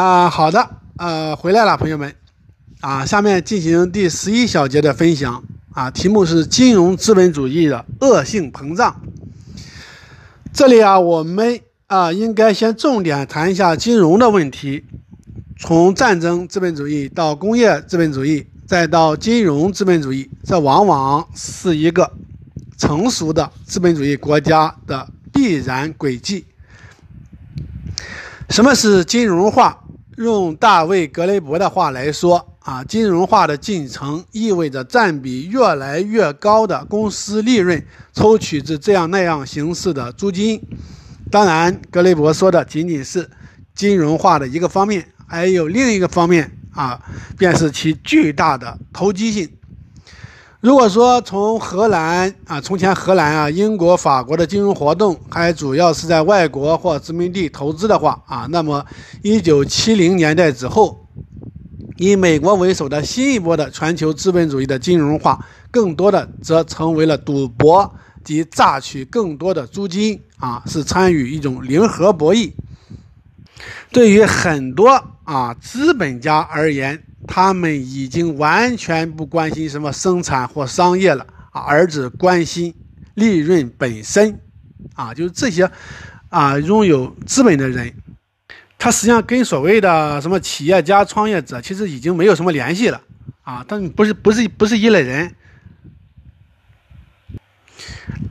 啊，好的，呃，回来了，朋友们，啊，下面进行第十一小节的分享，啊，题目是金融资本主义的恶性膨胀。这里啊，我们啊，应该先重点谈一下金融的问题，从战争资本主义到工业资本主义，再到金融资本主义，这往往是一个成熟的资本主义国家的必然轨迹。什么是金融化？用大卫·格雷伯的话来说，啊，金融化的进程意味着占比越来越高的公司利润抽取至这样那样形式的租金。当然，格雷伯说的仅仅是金融化的一个方面，还有另一个方面啊，便是其巨大的投机性。如果说从荷兰啊，从前荷兰啊、英国、法国的金融活动还主要是在外国或殖民地投资的话啊，那么一九七零年代之后，以美国为首的新一波的全球资本主义的金融化，更多的则成为了赌博及榨取更多的租金啊，是参与一种零和博弈。对于很多啊资本家而言，他们已经完全不关心什么生产或商业了啊，而只关心利润本身，啊，就是这些啊拥有资本的人，他实际上跟所谓的什么企业家、创业者其实已经没有什么联系了啊，他不是不是不是一类人，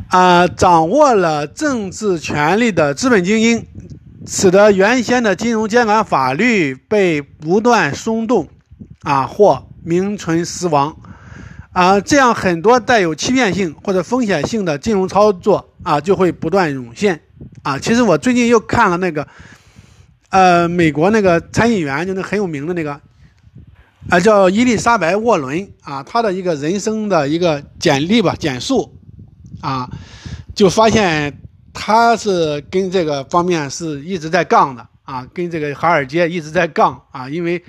啊，掌握了政治权力的资本精英，使得原先的金融监管法律被不断松动。啊，或名存实亡，啊，这样很多带有欺骗性或者风险性的金融操作啊，就会不断涌现。啊，其实我最近又看了那个，呃，美国那个参议员，就那很有名的那个，啊，叫伊丽莎白·沃伦啊，他的一个人生的一个简历吧，简述，啊，就发现他是跟这个方面是一直在杠的啊，跟这个华尔街一直在杠啊，因为。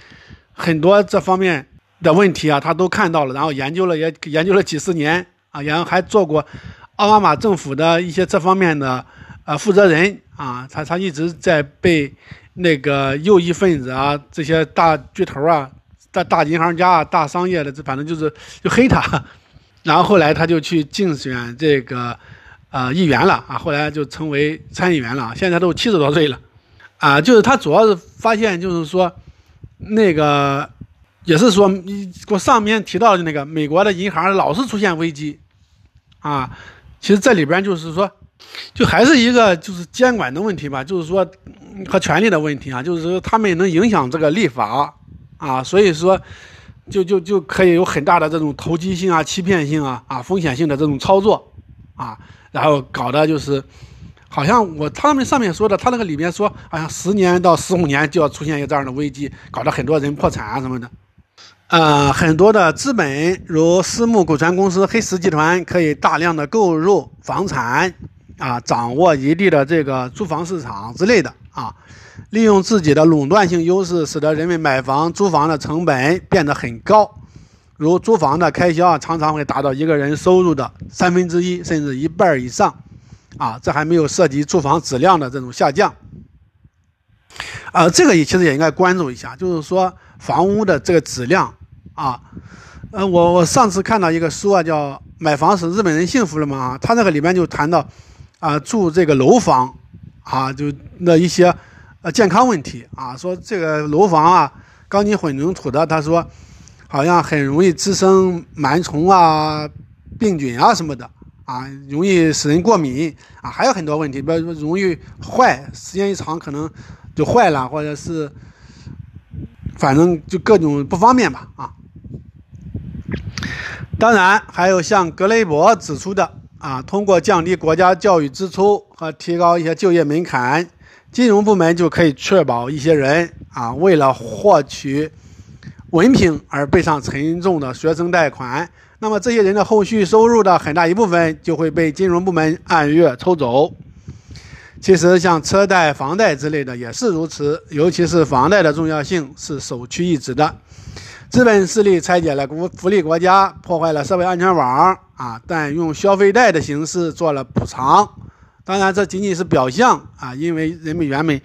很多这方面的问题啊，他都看到了，然后研究了也研究了几十年啊，然后还做过奥巴马政府的一些这方面的呃负责人啊，他他一直在被那个右翼分子啊这些大巨头啊、大大银行家啊、大商业的，这反正就是就黑他，然后后来他就去竞选这个呃议员了啊，后来就成为参议员了，现在都七十多岁了啊，就是他主要是发现就是说。那个也是说，我上面提到的那个美国的银行老是出现危机，啊，其实这里边就是说，就还是一个就是监管的问题吧，就是说和权力的问题啊，就是说他们能影响这个立法啊，所以说就就就可以有很大的这种投机性啊、欺骗性啊、啊风险性的这种操作啊，然后搞的就是。好像我他们上面说的，他那个里面说，好像十年到十五年就要出现一个这样的危机，搞得很多人破产啊什么的。呃，很多的资本，如私募股权公司、黑石集团，可以大量的购入房产，啊，掌握一地的这个租房市场之类的啊，利用自己的垄断性优势，使得人们买房、租房的成本变得很高。如租房的开销啊，常常会达到一个人收入的三分之一，甚至一半以上。啊，这还没有涉及住房质量的这种下降，啊，这个也其实也应该关注一下，就是说房屋的这个质量啊，呃，我我上次看到一个书啊，叫《买房使日本人幸福了吗》啊，他那个里面就谈到啊，住这个楼房啊，就那一些呃健康问题啊，说这个楼房啊，钢筋混凝土的，他说好像很容易滋生螨虫啊、病菌啊什么的。啊，容易使人过敏啊，还有很多问题，比如说容易坏，时间一长可能就坏了，或者是反正就各种不方便吧啊。当然，还有像格雷伯指出的啊，通过降低国家教育支出和提高一些就业门槛，金融部门就可以确保一些人啊，为了获取文凭而背上沉重的学生贷款。那么这些人的后续收入的很大一部分就会被金融部门按月抽走。其实像车贷、房贷之类的也是如此，尤其是房贷的重要性是首屈一指的。资本势力拆解了国福利国家，破坏了社会安全网啊，但用消费贷的形式做了补偿。当然这仅仅是表象啊，因为人们原本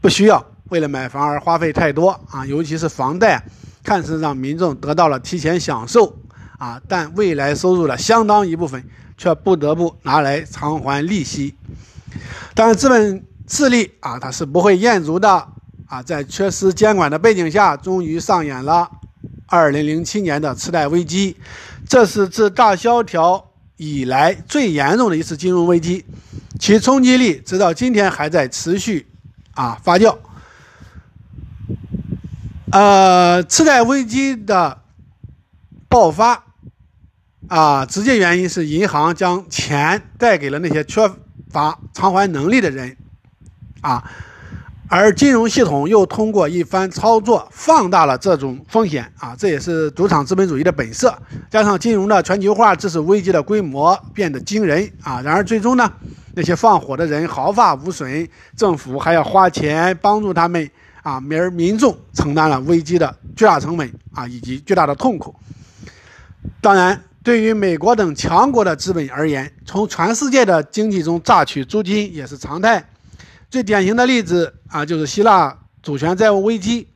不需要为了买房而花费太多啊，尤其是房贷，看似让民众得到了提前享受啊，但未来收入的相当一部分却不得不拿来偿还利息。但是资本势力啊，它是不会餍足的啊，在缺失监管的背景下，终于上演了2007年的次贷危机，这是自大萧条以来最严重的一次金融危机。其冲击力直到今天还在持续啊发酵。呃，次贷危机的爆发啊，直接原因是银行将钱贷给了那些缺乏偿还能力的人啊，而金融系统又通过一番操作放大了这种风险啊，这也是赌场资本主义的本色。加上金融的全球化，致使危机的规模变得惊人啊。然而最终呢？那些放火的人毫发无损，政府还要花钱帮助他们啊，而民众承担了危机的巨大成本啊，以及巨大的痛苦。当然，对于美国等强国的资本而言，从全世界的经济中榨取租金也是常态。最典型的例子啊，就是希腊主权债务危机。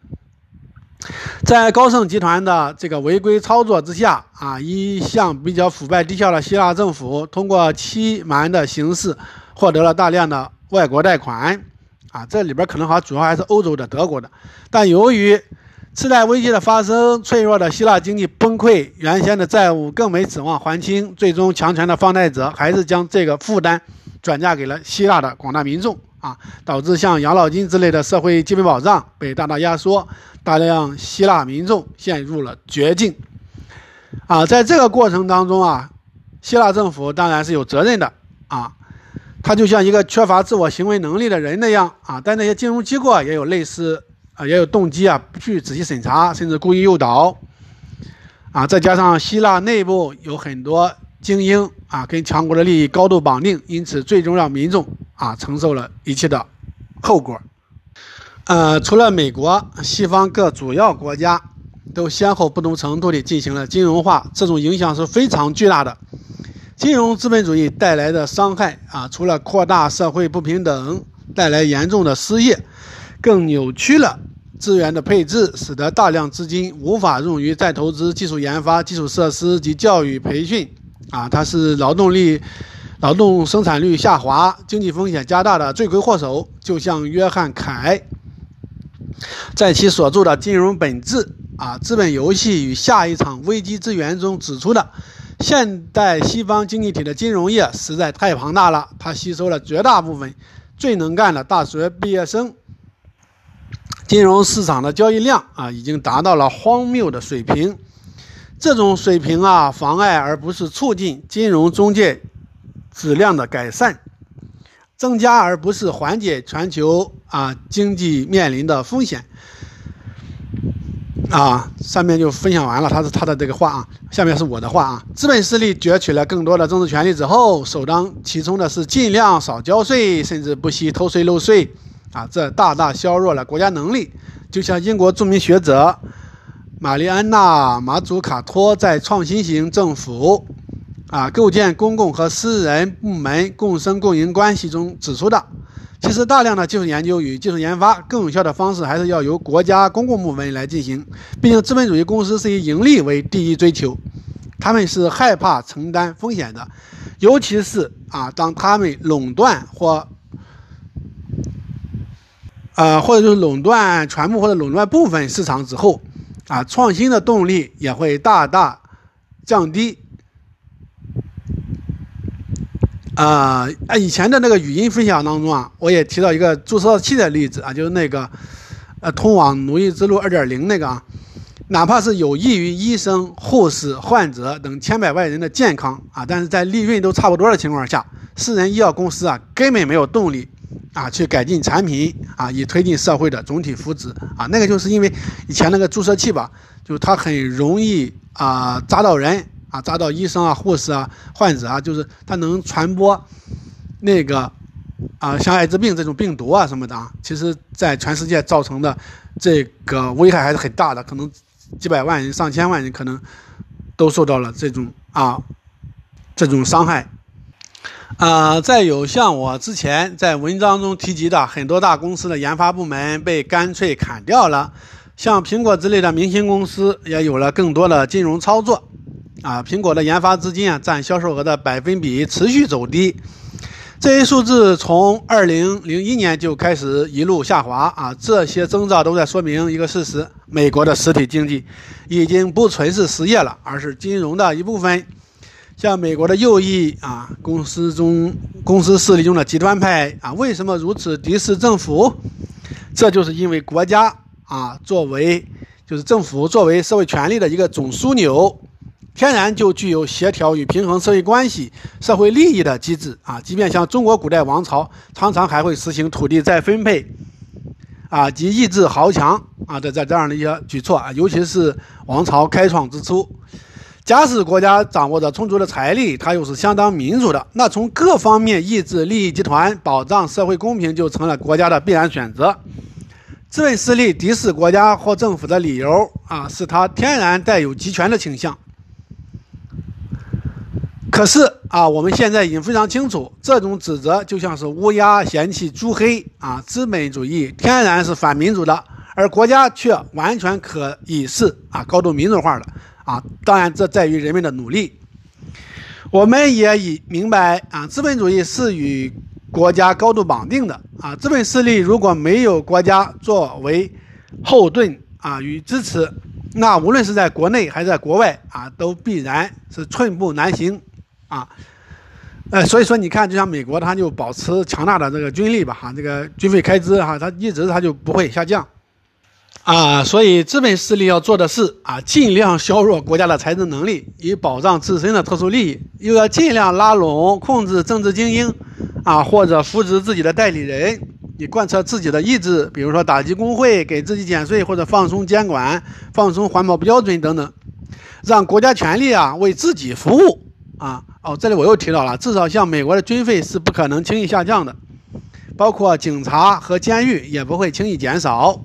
在高盛集团的这个违规操作之下，啊，一向比较腐败低效的希腊政府通过欺瞒的形式获得了大量的外国贷款，啊，这里边可能还主要还是欧洲的、德国的。但由于次贷危机的发生，脆弱的希腊经济崩溃，原先的债务更没指望还清，最终强权的放贷者还是将这个负担转嫁给了希腊的广大民众。啊，导致像养老金之类的社会基本保障被大大压缩，大量希腊民众陷入了绝境。啊，在这个过程当中啊，希腊政府当然是有责任的啊，他就像一个缺乏自我行为能力的人那样啊，但那些金融机构啊也有类似啊，也有动机啊，不去仔细审查，甚至故意诱导。啊，再加上希腊内部有很多。精英啊，跟强国的利益高度绑定，因此最终让民众啊承受了一切的后果。呃，除了美国，西方各主要国家都先后不同程度地进行了金融化，这种影响是非常巨大的。金融资本主义带来的伤害啊，除了扩大社会不平等，带来严重的失业，更扭曲了资源的配置，使得大量资金无法用于再投资技术研发、基础设施及教育培训。啊，它是劳动力、劳动生产率下滑、经济风险加大的罪魁祸首。就像约翰·凯在其所著的《金融本质：啊资本游戏与下一场危机之源》中指出的，现代西方经济体的金融业实在太庞大了，它吸收了绝大部分最能干的大学毕业生，金融市场的交易量啊已经达到了荒谬的水平。这种水平啊，妨碍而不是促进金融中介质量的改善，增加而不是缓解全球啊经济面临的风险。啊，上面就分享完了，他是他的这个话啊，下面是我的话啊。资本势力攫取了更多的政治权利之后，首当其冲的是尽量少交税，甚至不惜偷税漏税。啊，这大大削弱了国家能力。就像英国著名学者。玛丽安娜·马祖卡托在《创新型政府：啊构建公共和私人部门共生共赢关系》中指出的，其实大量的技术研究与技术研发更有效的方式还是要由国家公共部门来进行。毕竟资本主义公司是以盈利为第一追求，他们是害怕承担风险的，尤其是啊当他们垄断或啊或者就是垄断全部或者垄断部分市场之后。啊，创新的动力也会大大降低。啊啊，以前的那个语音分享当中啊，我也提到一个注射器的例子啊，就是那个呃，通往奴役之路二点零那个啊，哪怕是有益于医生、护士、患者等千百万人的健康啊，但是在利润都差不多的情况下，私人医药公司啊，根本没有动力。啊，去改进产品啊，以推进社会的总体福祉啊。那个就是因为以前那个注射器吧，就是它很容易啊扎到人啊，扎到医生啊、护士啊、患者啊，就是它能传播那个啊像艾滋病这种病毒啊什么的啊。其实，在全世界造成的这个危害还是很大的，可能几百万人、上千万人可能都受到了这种啊这种伤害。啊，再有像我之前在文章中提及的，很多大公司的研发部门被干脆砍掉了，像苹果之类的明星公司也有了更多的金融操作。啊，苹果的研发资金啊占销售额的百分比持续走低，这一数字从二零零一年就开始一路下滑啊，这些征兆都在说明一个事实：美国的实体经济已经不纯是实业了，而是金融的一部分。像美国的右翼啊公司中公司势力中的极端派啊，为什么如此敌视政府？这就是因为国家啊作为就是政府作为社会权力的一个总枢纽。天然就具有协调与平衡社会关系、社会利益的机制啊！即便像中国古代王朝，常常还会实行土地再分配，啊及抑制豪强啊的这这样的一些举措啊，尤其是王朝开创之初，假使国家掌握着充足的财力，它又是相当民主的，那从各方面抑制利益集团、保障社会公平，就成了国家的必然选择。资本势力敌视国家或政府的理由啊，是它天然带有集权的倾向。可是啊，我们现在已经非常清楚，这种指责就像是乌鸦嫌弃猪黑啊。资本主义天然是反民主的，而国家却完全可以是啊高度民主化的啊。当然，这在于人们的努力。我们也已明白啊，资本主义是与国家高度绑定的啊。资本势力如果没有国家作为后盾啊与支持，那无论是在国内还是在国外啊，都必然是寸步难行。啊，呃，所以说你看，就像美国，它就保持强大的这个军力吧，哈，这个军费开支哈，它一直它就不会下降，啊，所以资本势力要做的是啊，尽量削弱国家的财政能力，以保障自身的特殊利益，又要尽量拉拢、控制政治精英，啊，或者扶植自己的代理人，以贯彻自己的意志，比如说打击工会、给自己减税或者放松监管、放松环保标准等等，让国家权力啊为自己服务。啊哦，这里我又提到了，至少像美国的军费是不可能轻易下降的，包括警察和监狱也不会轻易减少。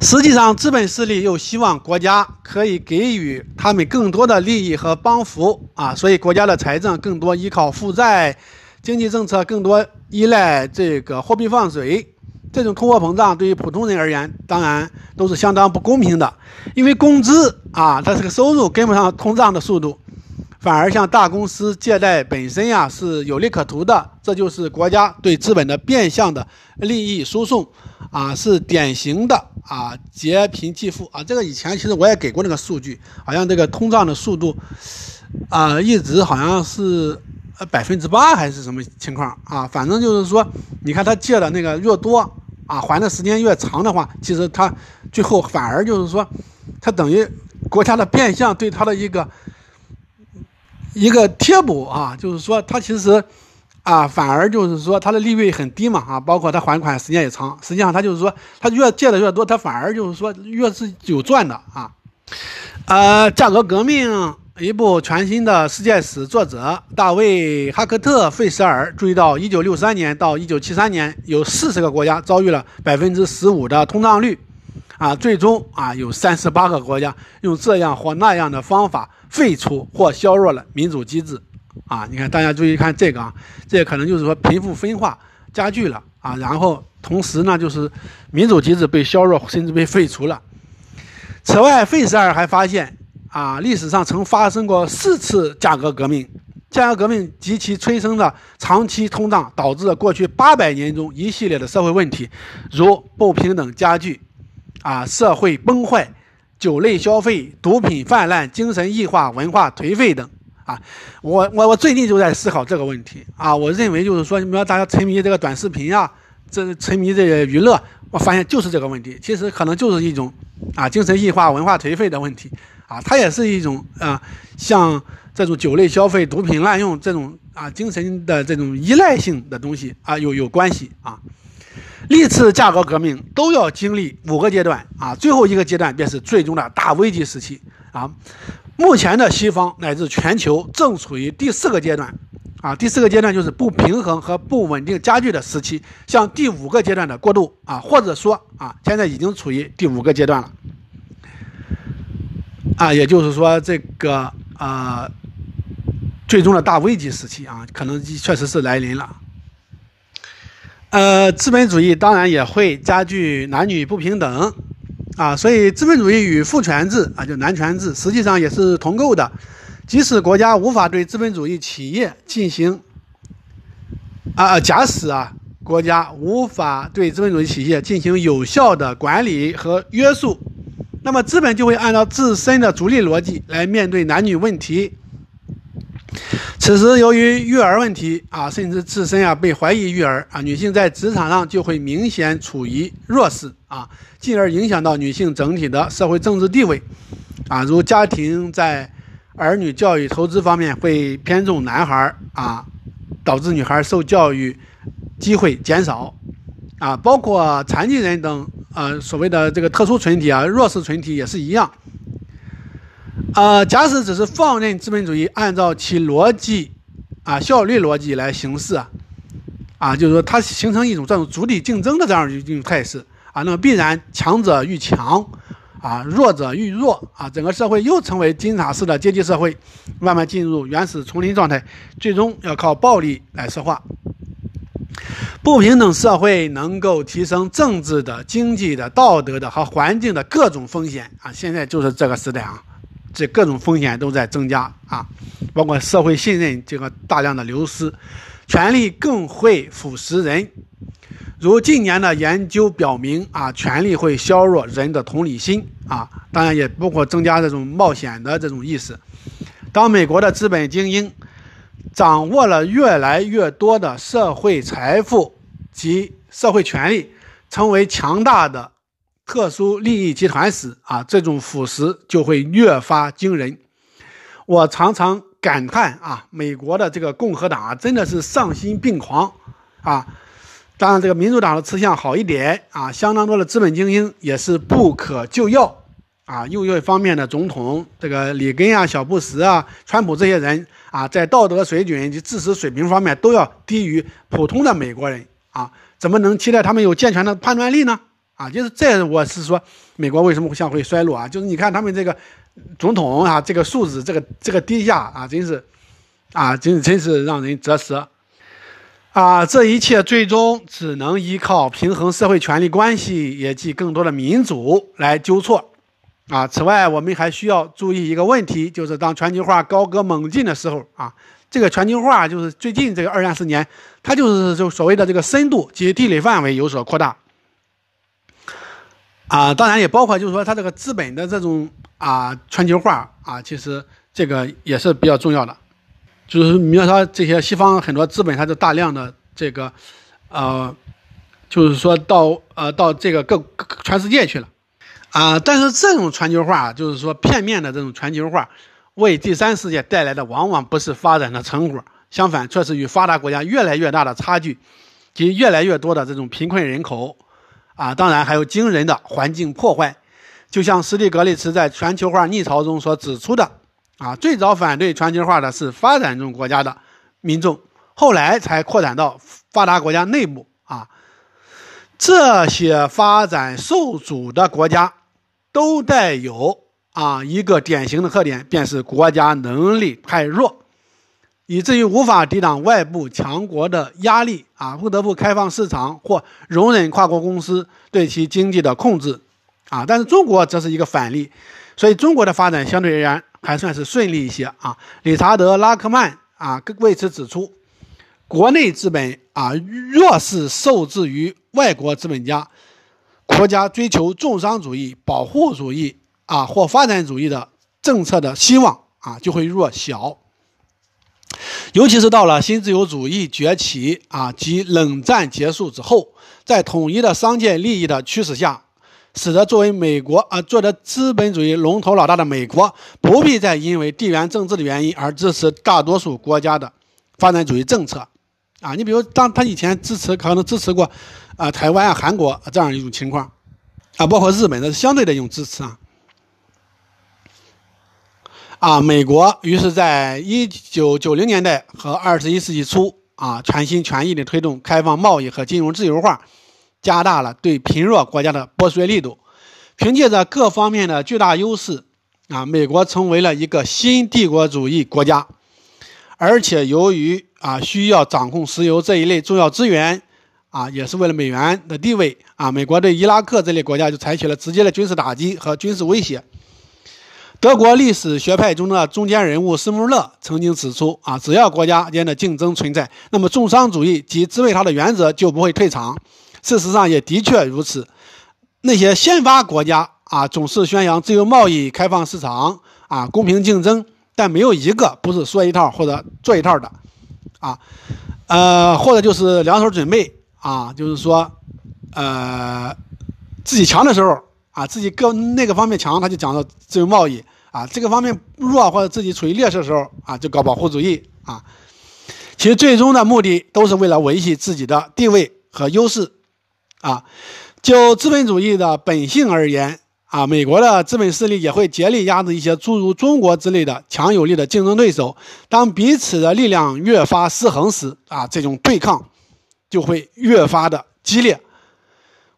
实际上，资本势力又希望国家可以给予他们更多的利益和帮扶啊，所以国家的财政更多依靠负债，经济政策更多依赖这个货币放水。这种通货膨胀对于普通人而言，当然都是相当不公平的，因为工资啊，它这个收入跟不上通胀的速度。反而向大公司借贷本身呀是有利可图的，这就是国家对资本的变相的利益输送，啊，是典型的啊劫贫济富啊。这个以前其实我也给过那个数据，好像这个通胀的速度啊一直好像是百分之八还是什么情况啊？反正就是说，你看他借的那个越多啊，还的时间越长的话，其实他最后反而就是说，他等于国家的变相对他的一个。一个贴补啊，就是说它其实啊，反而就是说它的利率很低嘛啊，包括它还款时间也长。实际上，它就是说，它越借的越多，它反而就是说越是有赚的啊。呃，价格革命一部全新的世界史，作者大卫哈克特费舍尔注意到，一九六三年到一九七三年，有四十个国家遭遇了百分之十五的通胀率啊，最终啊，有三十八个国家用这样或那样的方法。废除或削弱了民主机制，啊，你看，大家注意看这个啊，这可能就是说贫富分化加剧了啊，然后同时呢，就是民主机制被削弱甚至被废除了。此外，费舍尔还发现啊，历史上曾发生过四次价格革命，价格革命及其催生的长期通胀，导致了过去八百年中一系列的社会问题，如不平等加剧，啊，社会崩坏。酒类消费、毒品泛滥、精神异化、文化颓废等，啊，我我我最近就在思考这个问题啊。我认为就是说，你们大家沉迷这个短视频啊，这沉迷这个娱乐，我发现就是这个问题。其实可能就是一种啊精神异化、文化颓废的问题啊，它也是一种啊像这种酒类消费、毒品滥用这种啊精神的这种依赖性的东西啊有有关系啊。历次价格革命都要经历五个阶段啊，最后一个阶段便是最终的大危机时期啊。目前的西方乃至全球正处于第四个阶段啊，第四个阶段就是不平衡和不稳定加剧的时期，向第五个阶段的过渡啊，或者说啊，现在已经处于第五个阶段了啊，也就是说这个啊。最终的大危机时期啊，可能确实是来临了。呃，资本主义当然也会加剧男女不平等啊，所以资本主义与父权制啊，就男权制，实际上也是同构的。即使国家无法对资本主义企业进行啊，假使啊，国家无法对资本主义企业进行有效的管理和约束，那么资本就会按照自身的逐利逻辑来面对男女问题。此时，由于育儿问题啊，甚至自身啊被怀疑育儿啊，女性在职场上就会明显处于弱势啊，进而影响到女性整体的社会政治地位啊。如家庭在儿女教育投资方面会偏重男孩啊，导致女孩受教育机会减少啊。包括残疾人等呃所谓的这个特殊群体啊，弱势群体也是一样。呃，假使只是放任资本主义按照其逻辑，啊，效率逻辑来行事，啊，就是说它形成一种这种逐利竞争的这样一种态势，啊，那么必然强者愈强，啊，弱者愈弱，啊，整个社会又成为金字塔式的阶级社会，慢慢进入原始丛林状态，最终要靠暴力来说话。不平等社会能够提升政治的、经济的、道德的和环境的各种风险，啊，现在就是这个时代啊。这各种风险都在增加啊，包括社会信任这个大量的流失，权力更会腐蚀人。如近年的研究表明啊，权力会削弱人的同理心啊，当然也包括增加这种冒险的这种意识。当美国的资本精英掌握了越来越多的社会财富及社会权力，成为强大的。特殊利益集团时啊，这种腐蚀就会越发惊人。我常常感叹啊，美国的这个共和党啊，真的是丧心病狂啊！当然，这个民主党的吃相好一点啊，相当多的资本精英也是不可救药啊。又一方面的总统，这个里根啊、小布什啊、川普这些人啊，在道德水准及知识水平方面都要低于普通的美国人啊，怎么能期待他们有健全的判断力呢？啊，就是这，我是说，美国为什么会向会衰落啊？就是你看他们这个总统啊，这个素质，这个这个低下啊，真是啊，真真是让人啧舌啊！这一切最终只能依靠平衡社会权力关系，也即更多的民主来纠错啊。此外，我们还需要注意一个问题，就是当全球化高歌猛进的时候啊，这个全球化就是最近这个二三十年，它就是就所谓的这个深度及地理范围有所扩大。啊，当然也包括，就是说它这个资本的这种啊全球化啊，其实这个也是比较重要的。就是比如说这些西方很多资本，它就大量的这个，呃，就是说到呃到这个各全世界去了啊。但是这种全球化，就是说片面的这种全球化，为第三世界带来的往往不是发展的成果，相反，却是与发达国家越来越大的差距及越来越多的这种贫困人口。啊，当然还有惊人的环境破坏，就像斯蒂格利茨在全球化逆潮中所指出的，啊，最早反对全球化的是发展中国家的民众，后来才扩展到发达国家内部。啊，这些发展受阻的国家都带有啊一个典型的特点，便是国家能力太弱。以至于无法抵挡外部强国的压力啊，不得不开放市场或容忍跨国公司对其经济的控制啊。但是中国则是一个反例，所以中国的发展相对而言还算是顺利一些啊。理查德·拉克曼啊为此指出，国内资本啊若是受制于外国资本家，国家追求重商主义、保护主义啊或发展主义的政策的希望啊就会弱小。尤其是到了新自由主义崛起啊及冷战结束之后，在统一的商界利益的驱使下，使得作为美国啊做的资本主义龙头老大的美国，不必再因为地缘政治的原因而支持大多数国家的发展主义政策，啊，你比如当他以前支持可能支持过啊台湾啊韩国这样一种情况，啊，包括日本的相对的一种支持啊。啊，美国于是在一九九零年代和二十一世纪初啊，全心全意地推动开放贸易和金融自由化，加大了对贫弱国家的剥削力度。凭借着各方面的巨大优势，啊，美国成为了一个新帝国主义国家。而且由于啊需要掌控石油这一类重要资源，啊也是为了美元的地位啊，美国对伊拉克这类国家就采取了直接的军事打击和军事威胁。德国历史学派中的中间人物施穆勒曾经指出啊，只要国家间的竞争存在，那么重商主义及支配它的原则就不会退场。事实上也的确如此，那些先发国家啊总是宣扬自由贸易、开放市场啊、公平竞争。但没有一个不是说一套或者做一套的，啊，呃，或者就是两手准备啊，就是说，呃，自己强的时候啊，自己各那个方面强，他就讲到自由贸易啊；这个方面弱或者自己处于劣势的时候啊，就搞保护主义啊。其实最终的目的都是为了维系自己的地位和优势啊。就资本主义的本性而言。啊，美国的资本势力也会竭力压制一些诸如中国之类的强有力的竞争对手。当彼此的力量越发失衡时，啊，这种对抗就会越发的激烈。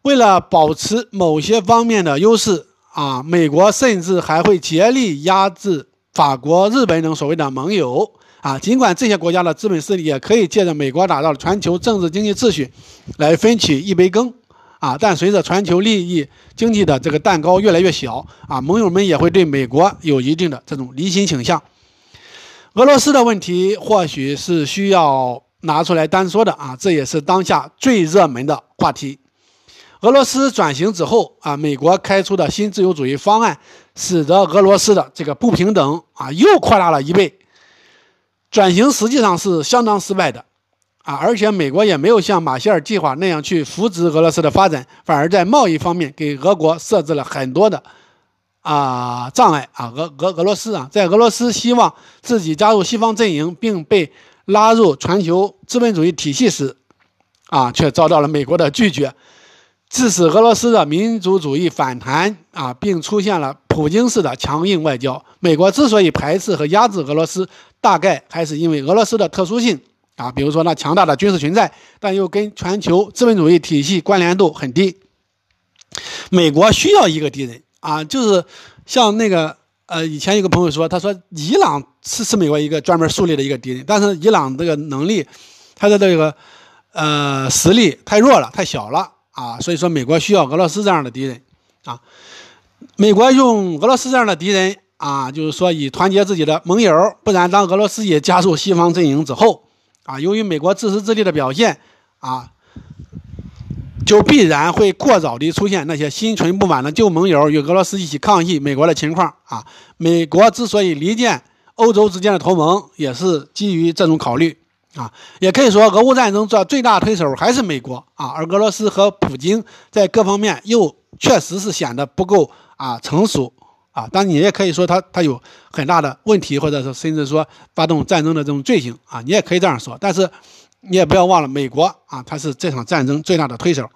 为了保持某些方面的优势，啊，美国甚至还会竭力压制法国、日本等所谓的盟友。啊，尽管这些国家的资本势力也可以借着美国打造的全球政治经济秩序来分取一杯羹。啊，但随着全球利益经济的这个蛋糕越来越小，啊，盟友们也会对美国有一定的这种离心倾向。俄罗斯的问题或许是需要拿出来单说的啊，这也是当下最热门的话题。俄罗斯转型之后啊，美国开出的新自由主义方案，使得俄罗斯的这个不平等啊又扩大了一倍。转型实际上是相当失败的。啊，而且美国也没有像马歇尔计划那样去扶植俄罗斯的发展，反而在贸易方面给俄国设置了很多的啊障碍啊。俄俄俄罗斯啊，在俄罗斯希望自己加入西方阵营并被拉入全球资本主义体系时，啊，却遭到了美国的拒绝，致使俄罗斯的民族主义反弹啊，并出现了普京式的强硬外交。美国之所以排斥和压制俄罗斯，大概还是因为俄罗斯的特殊性。啊，比如说那强大的军事存在，但又跟全球资本主义体系关联度很低。美国需要一个敌人啊，就是像那个呃，以前有个朋友说，他说伊朗是是美国一个专门树立的一个敌人，但是伊朗这个能力，他的这个呃实力太弱了，太小了啊，所以说美国需要俄罗斯这样的敌人啊。美国用俄罗斯这样的敌人啊，就是说以团结自己的盟友，不然当俄罗斯也加入西方阵营之后。啊，由于美国自私自利的表现，啊，就必然会过早地出现那些心存不满的旧盟友与俄罗斯一起抗议美国的情况。啊，美国之所以离间欧洲之间的同盟，也是基于这种考虑。啊，也可以说，俄乌战争的最大推手还是美国。啊，而俄罗斯和普京在各方面又确实是显得不够啊成熟。啊，当然你也可以说他他有很大的问题，或者是甚至说发动战争的这种罪行啊，你也可以这样说。但是你也不要忘了，美国啊，它是这场战争最大的推手。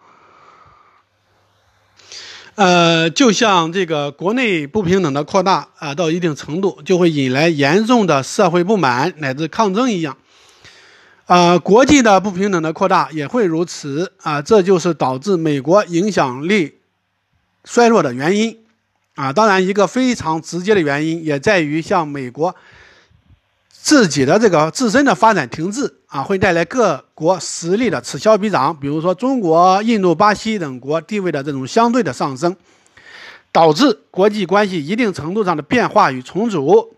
呃，就像这个国内不平等的扩大啊，到一定程度就会引来严重的社会不满乃至抗争一样，啊，国际的不平等的扩大也会如此啊，这就是导致美国影响力衰落的原因。啊，当然，一个非常直接的原因也在于，像美国自己的这个自身的发展停滞啊，会带来各国实力的此消彼长。比如说，中国、印度、巴西等国地位的这种相对的上升，导致国际关系一定程度上的变化与重组。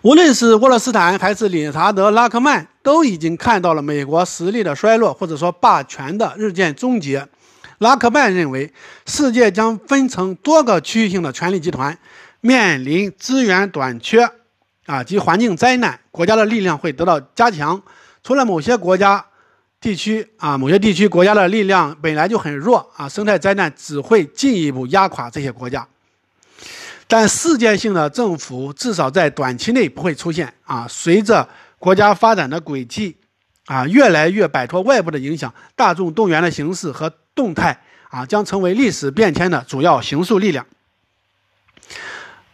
无论是沃勒斯坦还是理查德·拉克曼，都已经看到了美国实力的衰落，或者说霸权的日渐终结。拉克曼认为，世界将分成多个区域性的权力集团，面临资源短缺啊及环境灾难，国家的力量会得到加强。除了某些国家、地区啊，某些地区国家的力量本来就很弱啊，生态灾难只会进一步压垮这些国家。但世界性的政府至少在短期内不会出现啊。随着国家发展的轨迹啊越来越摆脱外部的影响，大众动员的形式和。动态啊，将成为历史变迁的主要形塑力量。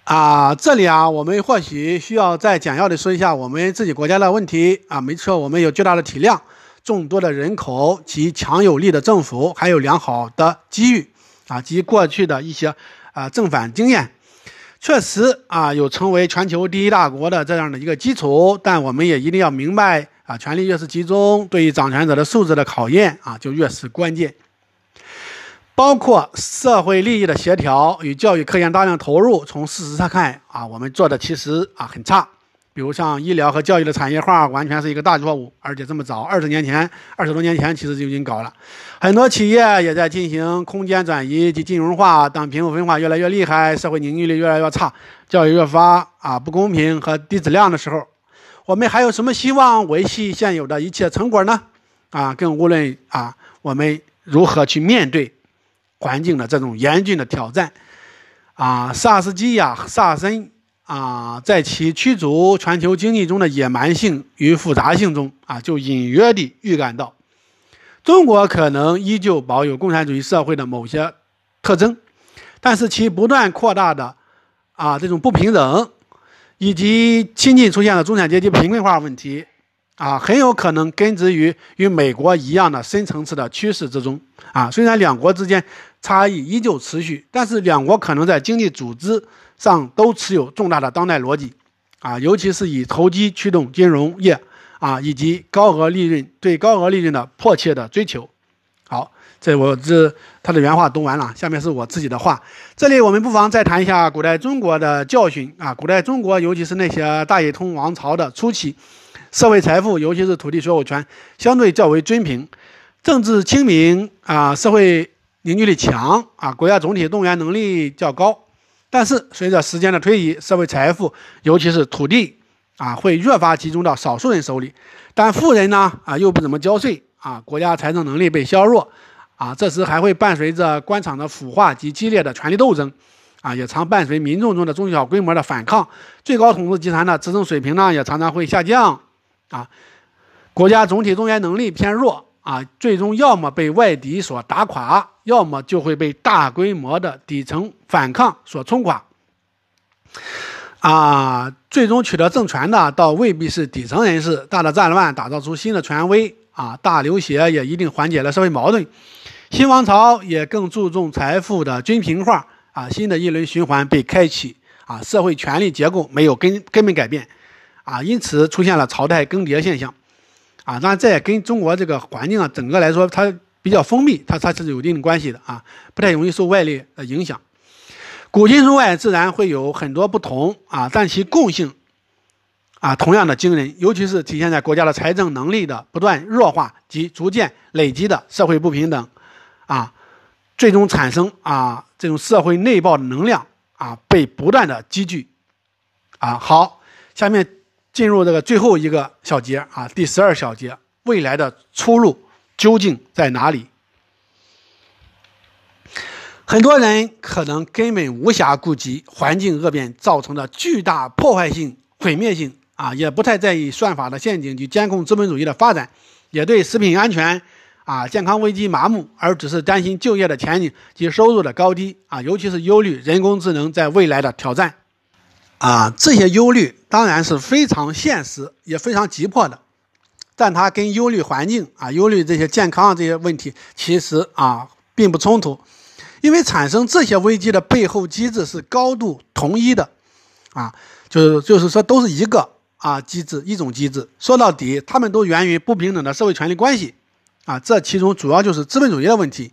啊，这里啊，我们或许需要再简要的说一下我们自己国家的问题啊。没错，我们有巨大的体量、众多的人口及强有力的政府，还有良好的机遇啊及过去的一些啊正反经验。确实啊，有成为全球第一大国的这样的一个基础，但我们也一定要明白啊，权力越是集中，对于掌权者的素质的考验啊，就越是关键。包括社会利益的协调与教育科研大量投入，从事实上看啊，我们做的其实啊很差。比如像医疗和教育的产业化，完全是一个大错误，而且这么早，二十年前、二十多年前其实就已经搞了。很多企业也在进行空间转移及金融化。当贫富分化越来越厉害，社会凝聚力越来越差，教育越发啊不公平和低质量的时候，我们还有什么希望维系现有的一切成果呢？啊，更无论啊我们如何去面对环境的这种严峻的挑战。啊，萨斯基亚、萨森。啊，在其驱逐全球经济中的野蛮性与复杂性中，啊，就隐约地预感到，中国可能依旧保有共产主义社会的某些特征，但是其不断扩大的啊这种不平等，以及亲近出现了中产阶级贫困化问题，啊，很有可能根植于与美国一样的深层次的趋势之中。啊，虽然两国之间差异依旧持续，但是两国可能在经济组织。上都持有重大的当代逻辑，啊，尤其是以投机驱动金融业，啊，以及高额利润对高额利润的迫切的追求。好，这我这他的原话读完了，下面是我自己的话。这里我们不妨再谈一下古代中国的教训啊，古代中国尤其是那些大一统王朝的初期，社会财富尤其是土地所有权相对较为均平，政治清明啊，社会凝聚力强啊，国家总体动员能力较高。但是随着时间的推移，社会财富，尤其是土地，啊，会越发集中到少数人手里。但富人呢，啊，又不怎么交税，啊，国家财政能力被削弱，啊，这时还会伴随着官场的腐化及激烈的权力斗争，啊，也常伴随民众中的中小规模的反抗。最高统治集团的执政水平呢，也常常会下降，啊，国家总体动员能力偏弱。啊，最终要么被外敌所打垮，要么就会被大规模的底层反抗所冲垮。啊，最终取得政权的倒未必是底层人士，大的战乱打造出新的权威，啊，大流血也一定缓解了社会矛盾。新王朝也更注重财富的均平化，啊，新的一轮循环被开启，啊，社会权力结构没有根根本改变，啊，因此出现了朝代更迭现象。啊，当然这也跟中国这个环境啊，整个来说它比较封闭，它它是有一定的关系的啊，不太容易受外力的影响。古今中外自然会有很多不同啊，但其共性啊同样的惊人，尤其是体现在国家的财政能力的不断弱化及逐渐累积的社会不平等啊，最终产生啊这种社会内爆的能量啊被不断的积聚啊。好，下面。进入这个最后一个小节啊，第十二小节，未来的出路究竟在哪里？很多人可能根本无暇顾及环境恶变造成的巨大破坏性、毁灭性啊，也不太在意算法的陷阱及监控资本主义的发展，也对食品安全啊、健康危机麻木，而只是担心就业的前景及收入的高低啊，尤其是忧虑人工智能在未来的挑战。啊，这些忧虑当然是非常现实，也非常急迫的，但它跟忧虑环境啊、忧虑这些健康这些问题，其实啊并不冲突，因为产生这些危机的背后机制是高度统一的，啊，就是就是说都是一个啊机制，一种机制。说到底，他们都源于不平等的社会权利关系，啊，这其中主要就是资本主义的问题。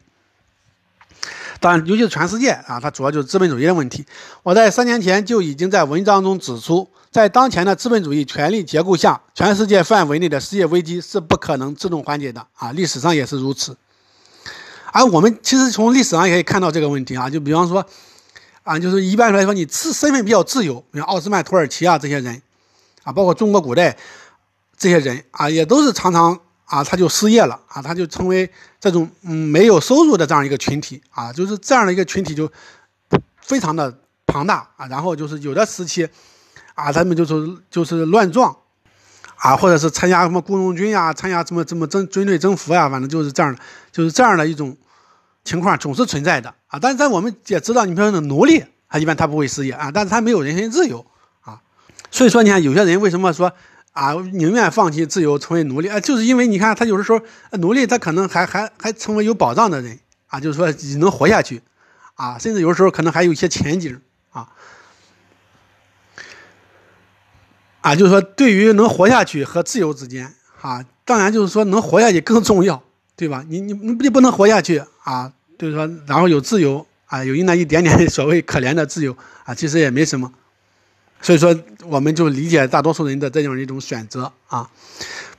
当然，尤其是全世界啊，它主要就是资本主义的问题。我在三年前就已经在文章中指出，在当前的资本主义权力结构下，全世界范围内的失业危机是不可能自动缓解的啊，历史上也是如此。而我们其实从历史上也可以看到这个问题啊，就比方说，啊，就是一般来说，你自身份比较自由，像奥斯曼土耳其啊这些人，啊，包括中国古代这些人啊，也都是常常。啊，他就失业了啊，他就成为这种嗯没有收入的这样一个群体啊，就是这样的一个群体就非常的庞大啊。然后就是有的时期啊，他们就是就是乱撞啊，或者是参加什么雇佣军呀，参加什么什么征军队征服呀，反正就是这样的，就是这样的一种情况总是存在的啊。但是在我们也知道，你比如说奴隶，他一般他不会失业啊，但是他没有人身自由啊。所以说，你看有些人为什么说？啊，宁愿放弃自由，成为奴隶啊，就是因为你看他有的时候奴隶，他可能还还还成为有保障的人啊，就是说你能活下去，啊，甚至有的时候可能还有一些前景啊。啊，就是说对于能活下去和自由之间啊，当然就是说能活下去更重要，对吧？你你你不能活下去啊，就是说然后有自由啊，有那一点点所谓可怜的自由啊，其实也没什么。所以说，我们就理解大多数人的这样一种选择啊。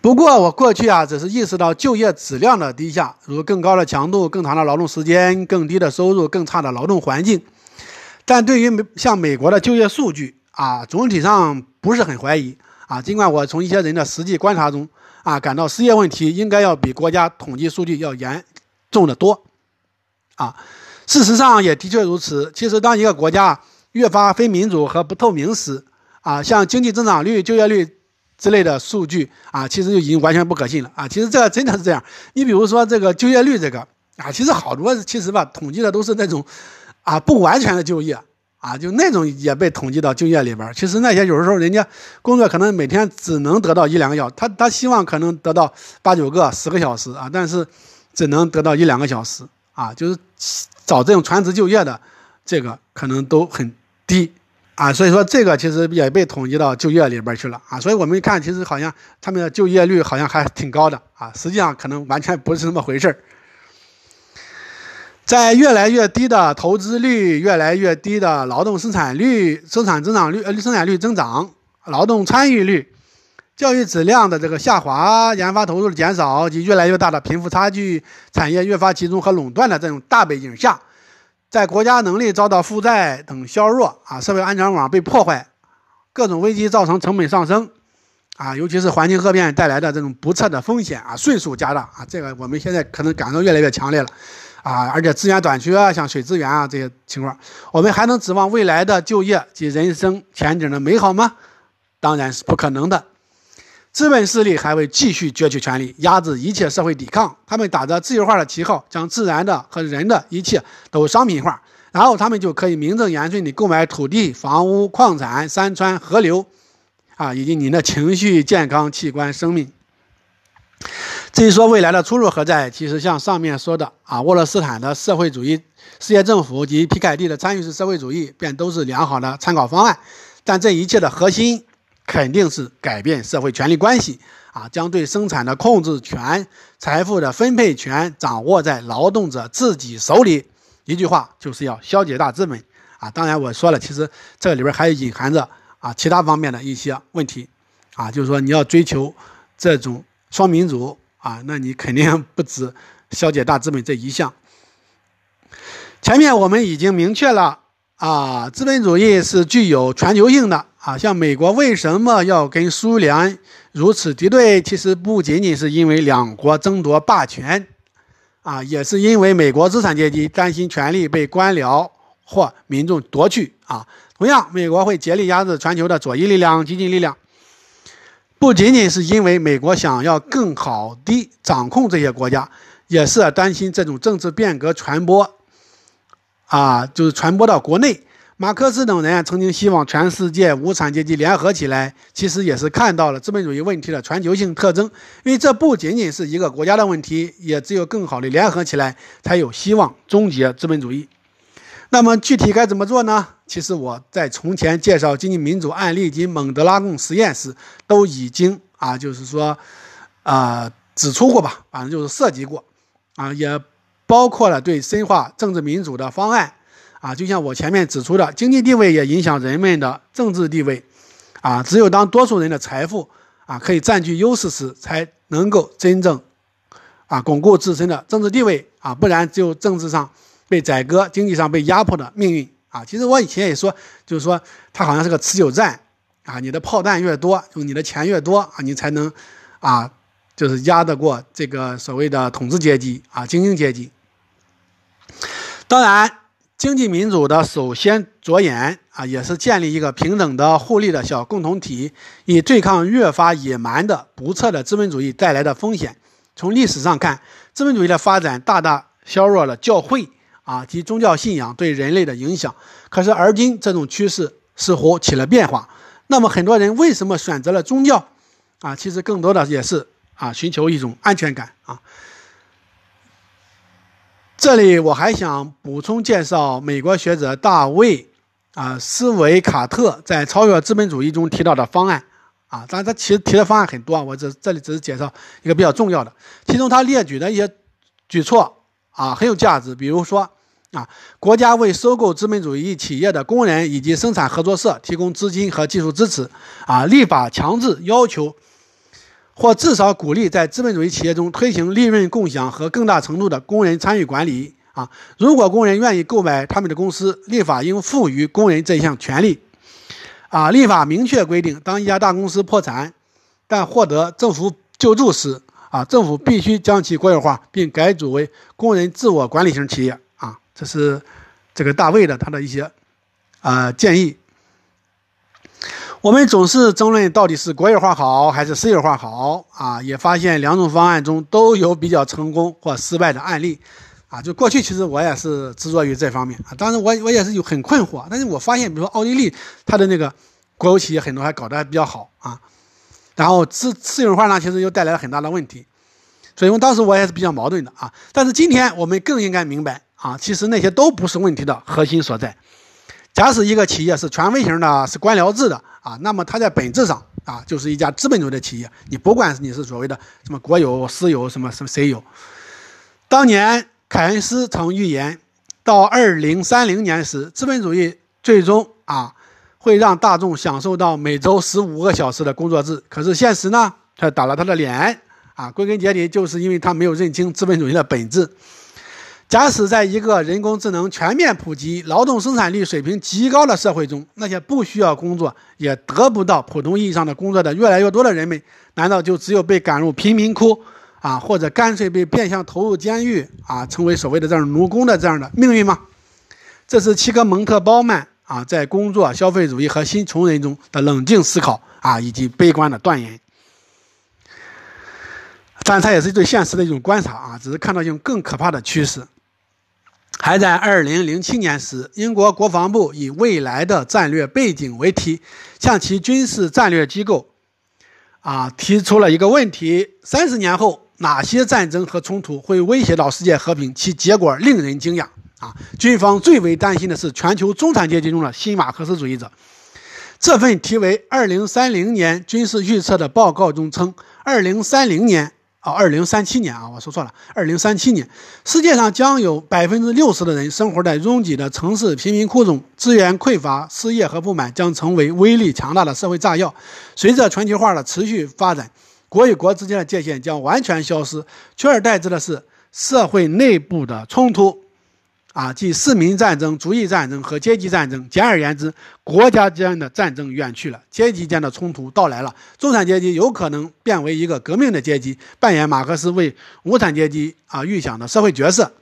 不过我过去啊，只是意识到就业质量的低下，如更高的强度、更长的劳动时间、更低的收入、更差的劳动环境。但对于美像美国的就业数据啊，总体上不是很怀疑啊。尽管我从一些人的实际观察中啊，感到失业问题应该要比国家统计数据要严重的多啊。事实上也的确如此。其实当一个国家，越发非民主和不透明时，啊，像经济增长率、就业率之类的数据啊，其实就已经完全不可信了啊。其实这个真的是这样。你比如说这个就业率，这个啊，其实好多其实吧，统计的都是那种啊不完全的就业啊，就那种也被统计到就业里边。其实那些有的时候人家工作可能每天只能得到一两个小时，他他希望可能得到八九个、十个小时啊，但是只能得到一两个小时啊，就是找这种全职就业的，这个可能都很。低啊，所以说这个其实也被统计到就业里边去了啊，所以我们一看，其实好像他们的就业率好像还挺高的啊，实际上可能完全不是那么回事儿。在越来越低的投资率、越来越低的劳动生产率、生产增长率、呃生产率增长、劳动参与率、教育质量的这个下滑、研发投入的减少及越来越大的贫富差距、产业越发集中和垄断的这种大背景下。在国家能力遭到负债等削弱啊，社会安全网被破坏，各种危机造成成本上升，啊，尤其是环境恶变带来的这种不测的风险啊，迅速加大啊，这个我们现在可能感受越来越强烈了，啊，而且资源短缺啊，像水资源啊这些情况，我们还能指望未来的就业及人生前景的美好吗？当然是不可能的。资本势力还会继续攫取权力，压制一切社会抵抗。他们打着自由化的旗号，将自然的和人的一切都商品化，然后他们就可以名正言顺地购买土地、房屋、矿产、山川、河流，啊，以及您的情绪、健康、器官、生命。至于说未来的出路何在，其实像上面说的啊，沃勒斯坦的社会主义世界政府及皮凯蒂的参与式社会主义，便都是良好的参考方案。但这一切的核心。肯定是改变社会权力关系啊，将对生产的控制权、财富的分配权掌握在劳动者自己手里。一句话就是要消解大资本啊！当然我说了，其实这里边还隐含着啊其他方面的一些问题啊，就是说你要追求这种双民主啊，那你肯定不止消解大资本这一项。前面我们已经明确了啊，资本主义是具有全球性的。啊，像美国为什么要跟苏联如此敌对？其实不仅仅是因为两国争夺霸权，啊，也是因为美国资产阶级担心权力被官僚或民众夺去。啊，同样，美国会竭力压制全球的左翼力量、激进力量，不仅仅是因为美国想要更好地掌控这些国家，也是担心这种政治变革传播，啊，就是传播到国内。马克思等人啊曾经希望全世界无产阶级联合起来，其实也是看到了资本主义问题的全球性特征，因为这不仅仅是一个国家的问题，也只有更好的联合起来，才有希望终结资本主义。那么具体该怎么做呢？其实我在从前介绍经济民主案例及蒙德拉贡实验时，都已经啊，就是说，啊指出过吧，反正就是涉及过，啊，也包括了对深化政治民主的方案。啊，就像我前面指出的，经济地位也影响人们的政治地位，啊，只有当多数人的财富啊可以占据优势时，才能够真正啊巩固自身的政治地位啊，不然只有政治上被宰割，经济上被压迫的命运啊。其实我以前也说，就是说它好像是个持久战啊，你的炮弹越多，就你的钱越多啊，你才能啊，就是压得过这个所谓的统治阶级啊精英阶级。当然。经济民主的首先着眼啊，也是建立一个平等的互利的小共同体，以对抗越发野蛮的不测的资本主义带来的风险。从历史上看，资本主义的发展大大削弱了教会啊及宗教信仰对人类的影响。可是而今这种趋势似乎起了变化。那么很多人为什么选择了宗教啊？其实更多的也是啊寻求一种安全感啊。这里我还想补充介绍美国学者大卫啊斯维卡特在《超越资本主义》中提到的方案啊。当然，他其实提的方案很多，我这这里只是介绍一个比较重要的。其中他列举的一些举措啊很有价值，比如说啊，国家为收购资本主义企业的工人以及生产合作社提供资金和技术支持啊，立法强制要求。或至少鼓励在资本主义企业中推行利润共享和更大程度的工人参与管理啊！如果工人愿意购买他们的公司，立法应赋予工人这项权利。啊，立法明确规定，当一家大公司破产但获得政府救助时，啊，政府必须将其国有化，并改组为工人自我管理型企业。啊，这是这个大卫的他的一些啊建议。我们总是争论到底是国有化好还是私有化好啊，也发现两种方案中都有比较成功或失败的案例，啊，就过去其实我也是执着于这方面啊，当然我我也是有很困惑，但是我发现比如说奥地利它的那个国有企业很多还搞得还比较好啊，然后私私有化呢其实又带来了很大的问题，所以我当时我也是比较矛盾的啊，但是今天我们更应该明白啊，其实那些都不是问题的核心所在。假使一个企业是权威型的，是官僚制的啊，那么它在本质上啊，就是一家资本主义的企业。你不管你是所谓的什么国有、私有、什么什么谁有。当年凯恩斯曾预言，到二零三零年时，资本主义最终啊会让大众享受到每周十五个小时的工作制。可是现实呢，他打了他的脸啊，归根结底就是因为他没有认清资本主义的本质。假使在一个人工智能全面普及、劳动生产率水平极高的社会中，那些不需要工作也得不到普通意义上的工作的越来越多的人们，难道就只有被赶入贫民窟啊，或者干脆被变相投入监狱啊，成为所谓的这样奴工的这样的命运吗？这是齐格蒙特·鲍曼啊在《工作、消费主义和新穷人》中的冷静思考啊，以及悲观的断言。但他也是对现实的一种观察啊，只是看到一种更可怕的趋势。还在2007年时，英国国防部以“未来的战略背景”为题，向其军事战略机构啊提出了一个问题：三十年后，哪些战争和冲突会威胁到世界和平？其结果令人惊讶啊！军方最为担心的是全球中产阶级中的新马克思主义者。这份题为《2030年军事预测》的报告中称，2030年。啊，二零三七年啊，我说错了。二零三七年，世界上将有百分之六十的人生活在拥挤的城市贫民窟中，资源匮乏、失业和不满将成为威力强大的社会炸药。随着全球化的持续发展，国与国之间的界限将完全消失，取而代之的是社会内部的冲突。啊，即市民战争、族裔战争和阶级战争。简而言之，国家间的战争远去了，阶级间的冲突到来了。中产阶级有可能变为一个革命的阶级，扮演马克思为无产阶级啊预想的社会角色。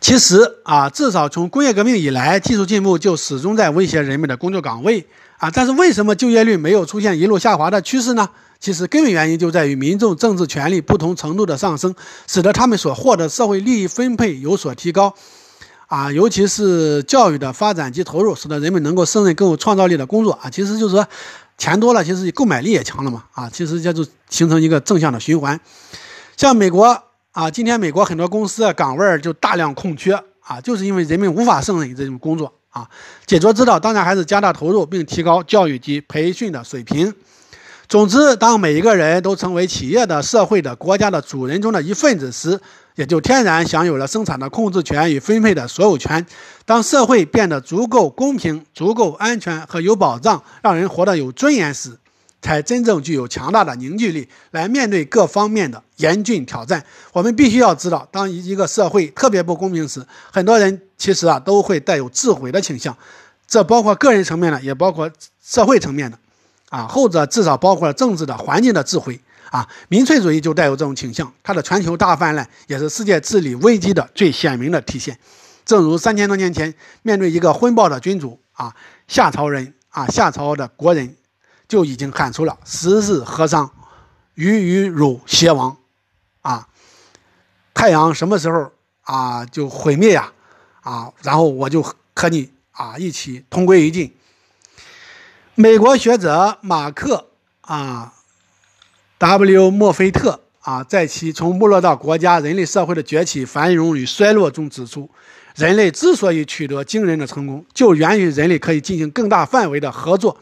其实啊，至少从工业革命以来，技术进步就始终在威胁人们的工作岗位啊。但是为什么就业率没有出现一路下滑的趋势呢？其实根本原因就在于民众政治权利不同程度的上升，使得他们所获得社会利益分配有所提高，啊，尤其是教育的发展及投入，使得人们能够胜任更有创造力的工作啊。其实就是说，钱多了，其实购买力也强了嘛，啊，其实这就形成一个正向的循环。像美国啊，今天美国很多公司岗位就大量空缺啊，就是因为人们无法胜任这种工作啊。解决之道当然还是加大投入，并提高教育及培训的水平。总之，当每一个人都成为企业的、社会的、国家的主人中的一份子时，也就天然享有了生产的控制权与分配的所有权。当社会变得足够公平、足够安全和有保障，让人活得有尊严时，才真正具有强大的凝聚力来面对各方面的严峻挑战。我们必须要知道，当一一个社会特别不公平时，很多人其实啊都会带有自毁的倾向，这包括个人层面的，也包括社会层面的。啊，后者至少包括了政治的环境的智慧啊，民粹主义就带有这种倾向，它的全球大泛滥也是世界治理危机的最鲜明的体现。正如三千多年前，面对一个昏暴的君主啊，夏朝人啊，夏朝的国人就已经喊出了“时日何伤，于与汝偕亡”，啊，太阳什么时候啊就毁灭呀？啊，然后我就和你啊一起同归于尽。美国学者马克啊，W. 墨菲特啊，在其《从没落到国家：人类社会的崛起、繁荣与衰落》中指出，人类之所以取得惊人的成功，就源于人类可以进行更大范围的合作。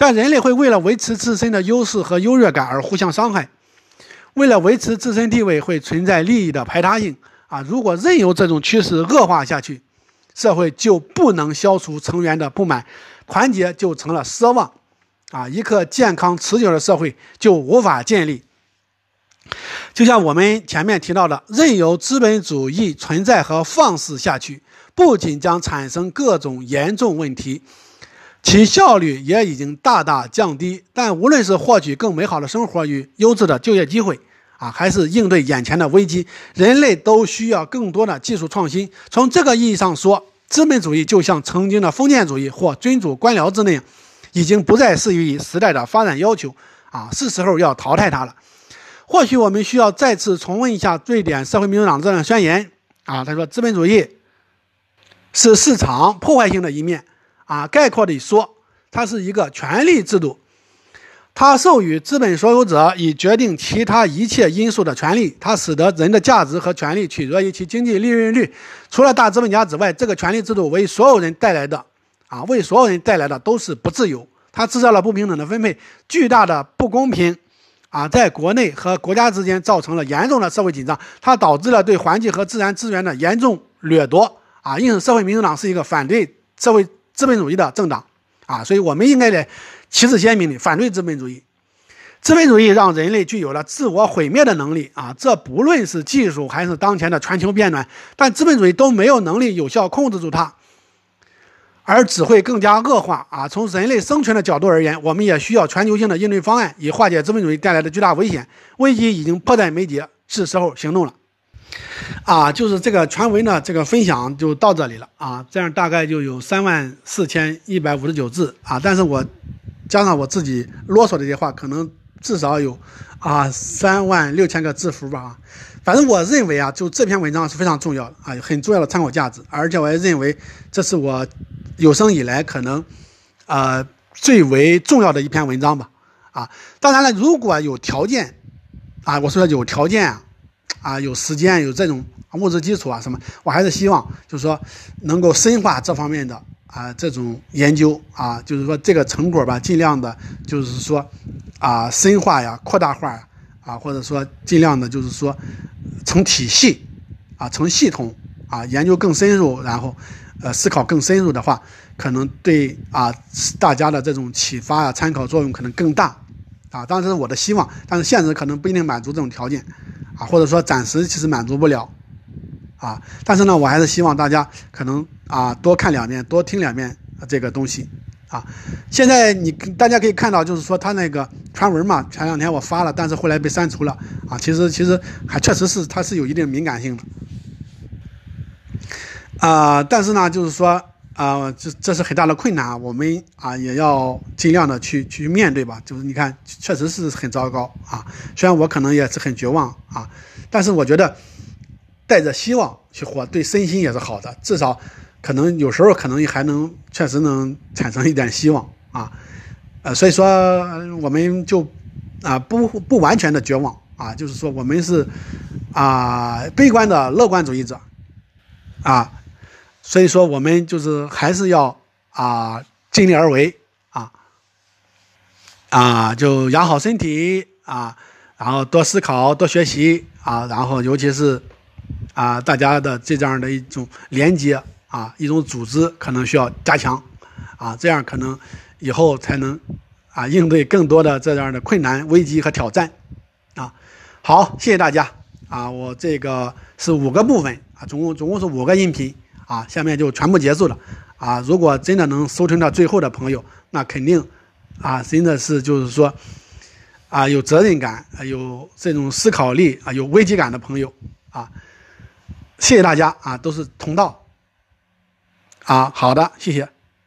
但人类会为了维持自身的优势和优越感而互相伤害，为了维持自身地位会存在利益的排他性啊！如果任由这种趋势恶化下去，社会就不能消除成员的不满，团结就成了奢望啊！一个健康持久的社会就无法建立。就像我们前面提到的，任由资本主义存在和放肆下去，不仅将产生各种严重问题。其效率也已经大大降低，但无论是获取更美好的生活与优质的就业机会，啊，还是应对眼前的危机，人类都需要更多的技术创新。从这个意义上说，资本主义就像曾经的封建主义或君主官僚制那样，已经不再适于时代的发展要求，啊，是时候要淘汰它了。或许我们需要再次重温一下瑞典社会民主党这样宣言，啊，他说，资本主义是市场破坏性的一面。啊，概括地说，它是一个权力制度，它授予资本所有者以决定其他一切因素的权利，它使得人的价值和权利取决于其经济利润率。除了大资本家之外，这个权力制度为所有人带来的，啊，为所有人带来的都是不自由。它制造了不平等的分配，巨大的不公平，啊，在国内和国家之间造成了严重的社会紧张。它导致了对环境和自然资源的严重掠夺，啊，因此社会民主党是一个反对社会。资本主义的政党，啊，所以我们应该在旗帜鲜明的反对资本主义。资本主义让人类具有了自我毁灭的能力，啊，这不论是技术还是当前的全球变暖，但资本主义都没有能力有效控制住它，而只会更加恶化。啊，从人类生存的角度而言，我们也需要全球性的应对方案，以化解资本主义带来的巨大危险。危机已经迫在眉睫，是时候行动了。啊，就是这个全文呢，这个分享就到这里了啊。这样大概就有三万四千一百五十九字啊。但是我加上我自己啰嗦的这些话，可能至少有啊三万六千个字符吧。反正我认为啊，就这篇文章是非常重要的啊，很重要的参考价值。而且我也认为这是我有生以来可能啊最为重要的一篇文章吧。啊，当然了，如果有条件啊，我说的有条件啊。啊，有时间有这种物质基础啊，什么，我还是希望就是说能够深化这方面的啊这种研究啊，就是说这个成果吧，尽量的，就是说啊深化呀、扩大化呀，啊或者说尽量的，就是说成体系啊、成系统啊研究更深入，然后呃思考更深入的话，可能对啊大家的这种启发啊、参考作用可能更大啊。当然是我的希望，但是现实可能不一定满足这种条件。啊，或者说暂时其实满足不了，啊，但是呢，我还是希望大家可能啊多看两遍，多听两遍这个东西，啊，现在你大家可以看到，就是说他那个传闻嘛，前两天我发了，但是后来被删除了，啊，其实其实还确实是它是有一定敏感性的，啊，但是呢，就是说。啊，这这是很大的困难，我们啊也要尽量的去去面对吧。就是你看，确实是很糟糕啊。虽然我可能也是很绝望啊，但是我觉得带着希望去活，对身心也是好的。至少可能有时候可能还能确实能产生一点希望啊。呃，所以说我们就啊不不完全的绝望啊，就是说我们是啊悲观的乐观主义者啊。所以说，我们就是还是要啊尽力而为啊啊，就养好身体啊，然后多思考、多学习啊，然后尤其是啊大家的这样的一种连接啊，一种组织可能需要加强啊，这样可能以后才能啊应对更多的这样的困难、危机和挑战啊。好，谢谢大家啊，我这个是五个部分啊，总共总共是五个音频。啊，下面就全部结束了，啊，如果真的能收听到最后的朋友，那肯定，啊，真的是就是说，啊，有责任感，有这种思考力，啊，有危机感的朋友，啊，谢谢大家，啊，都是同道，啊，好的，谢谢。